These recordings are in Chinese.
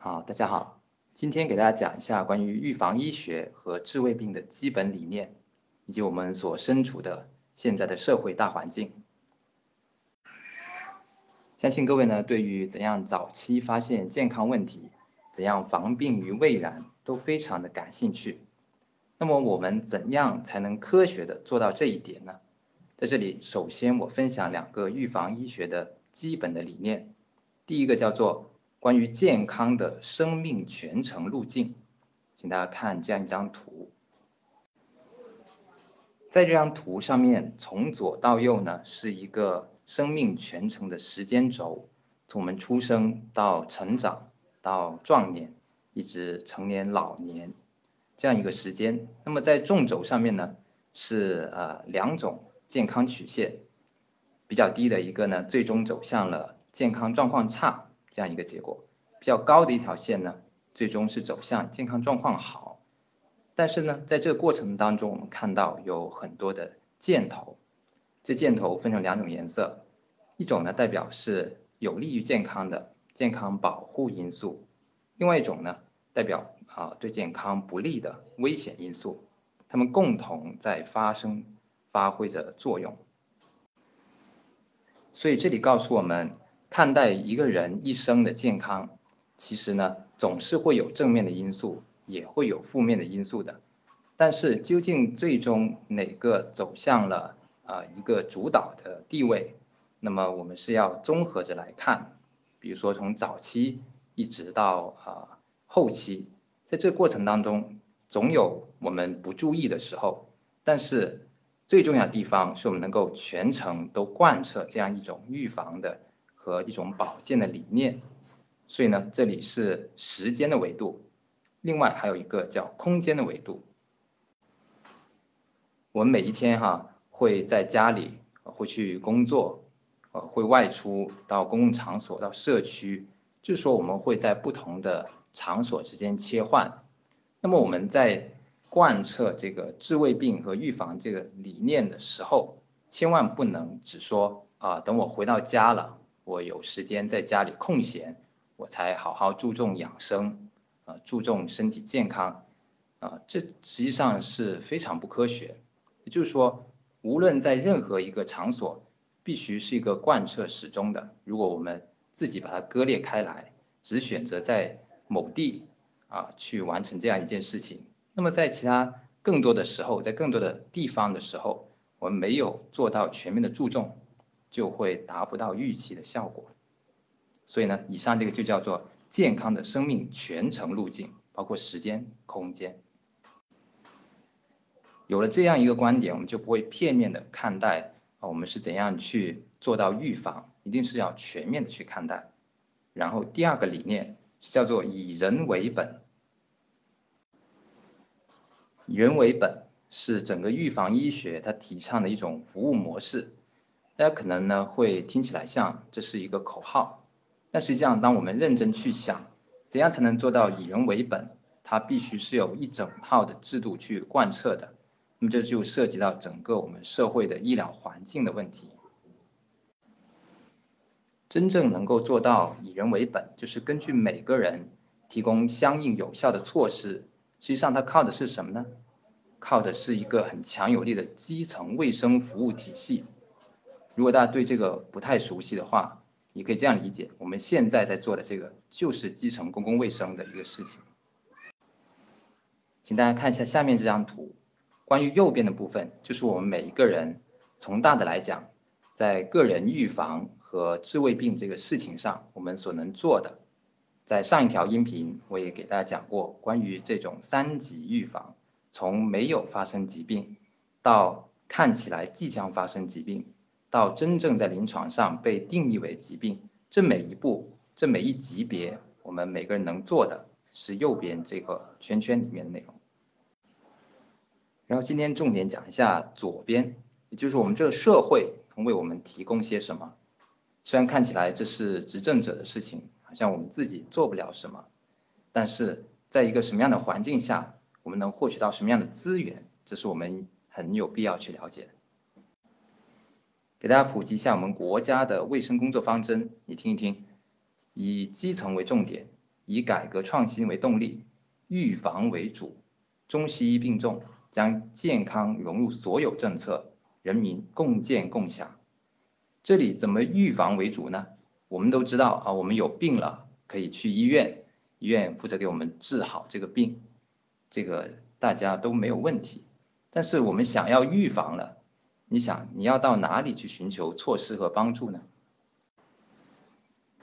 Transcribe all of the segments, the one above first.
好，大家好，今天给大家讲一下关于预防医学和治胃病的基本理念，以及我们所身处的现在的社会大环境。相信各位呢，对于怎样早期发现健康问题，怎样防病于未然，都非常的感兴趣。那么我们怎样才能科学的做到这一点呢？在这里，首先我分享两个预防医学的基本的理念。第一个叫做关于健康的生命全程路径，请大家看这样一张图。在这张图上面，从左到右呢是一个生命全程的时间轴，从我们出生到成长到壮年，一直成年老年。这样一个时间，那么在纵轴上面呢，是呃两种健康曲线，比较低的一个呢，最终走向了健康状况差这样一个结果；比较高的一条线呢，最终是走向健康状况好。但是呢，在这个过程当中，我们看到有很多的箭头，这箭头分成两种颜色，一种呢代表是有利于健康的健康保护因素，另外一种呢代表。啊，对健康不利的危险因素，它们共同在发生、发挥着作用。所以这里告诉我们，看待一个人一生的健康，其实呢总是会有正面的因素，也会有负面的因素的。但是究竟最终哪个走向了啊一个主导的地位，那么我们是要综合着来看。比如说从早期一直到啊后期。在这过程当中，总有我们不注意的时候，但是最重要的地方是我们能够全程都贯彻这样一种预防的和一种保健的理念。所以呢，这里是时间的维度，另外还有一个叫空间的维度。我们每一天哈会在家里，会去工作，呃，会外出到公共场所，到社区，就是说我们会在不同的。场所之间切换，那么我们在贯彻这个治未病和预防这个理念的时候，千万不能只说啊，等我回到家了，我有时间在家里空闲，我才好好注重养生，啊，注重身体健康，啊，这实际上是非常不科学。也就是说，无论在任何一个场所，必须是一个贯彻始终的。如果我们自己把它割裂开来，只选择在某地啊，去完成这样一件事情。那么在其他更多的时候，在更多的地方的时候，我们没有做到全面的注重，就会达不到预期的效果。所以呢，以上这个就叫做健康的生命全程路径，包括时间、空间。有了这样一个观点，我们就不会片面的看待啊，我们是怎样去做到预防，一定是要全面的去看待。然后第二个理念。叫做以人为本，以人为本是整个预防医学它提倡的一种服务模式。大家可能呢会听起来像这是一个口号，但实际上，当我们认真去想，怎样才能做到以人为本，它必须是有一整套的制度去贯彻的。那么这就涉及到整个我们社会的医疗环境的问题。真正能够做到以人为本，就是根据每个人提供相应有效的措施。实际上，它靠的是什么呢？靠的是一个很强有力的基层卫生服务体系。如果大家对这个不太熟悉的话，你可以这样理解：我们现在在做的这个就是基层公共卫生的一个事情。请大家看一下下面这张图，关于右边的部分，就是我们每一个人从大的来讲，在个人预防。和治胃病这个事情上，我们所能做的，在上一条音频我也给大家讲过，关于这种三级预防，从没有发生疾病，到看起来即将发生疾病，到真正在临床上被定义为疾病，这每一步，这每一级别，我们每个人能做的是右边这个圈圈里面的内容。然后今天重点讲一下左边，也就是我们这个社会能为我们提供些什么。虽然看起来这是执政者的事情，好像我们自己做不了什么，但是在一个什么样的环境下，我们能获取到什么样的资源，这是我们很有必要去了解的。给大家普及一下我们国家的卫生工作方针，你听一听：以基层为重点，以改革创新为动力，预防为主，中西医并重，将健康融入所有政策，人民共建共享。这里怎么预防为主呢？我们都知道啊，我们有病了可以去医院，医院负责给我们治好这个病，这个大家都没有问题。但是我们想要预防了，你想你要到哪里去寻求措施和帮助呢？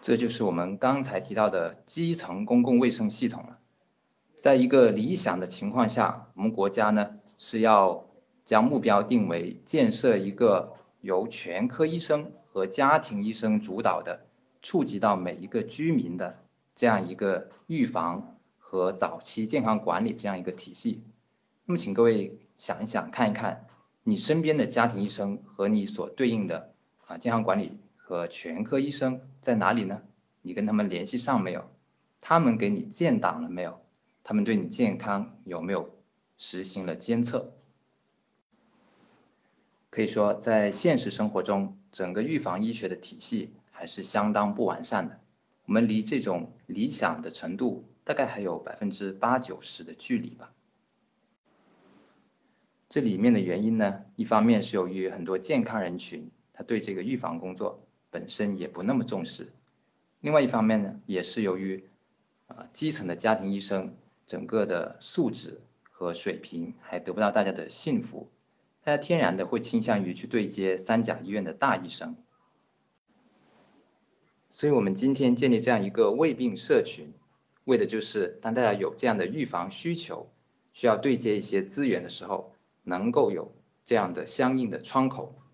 这就是我们刚才提到的基层公共卫生系统了。在一个理想的情况下，我们国家呢是要将目标定为建设一个由全科医生和家庭医生主导的、触及到每一个居民的这样一个预防和早期健康管理这样一个体系。那么，请各位。想一想，看一看你身边的家庭医生和你所对应的啊健康管理和全科医生在哪里呢？你跟他们联系上没有？他们给你建档了没有？他们对你健康有没有实行了监测？可以说，在现实生活中，整个预防医学的体系还是相当不完善的。我们离这种理想的程度，大概还有百分之八九十的距离吧。这里面的原因呢，一方面是由于很多健康人群他对这个预防工作本身也不那么重视，另外一方面呢，也是由于啊基层的家庭医生整个的素质和水平还得不到大家的信服，大家天然的会倾向于去对接三甲医院的大医生。所以我们今天建立这样一个胃病社群，为的就是当大家有这样的预防需求，需要对接一些资源的时候。能够有这样的相应的窗口。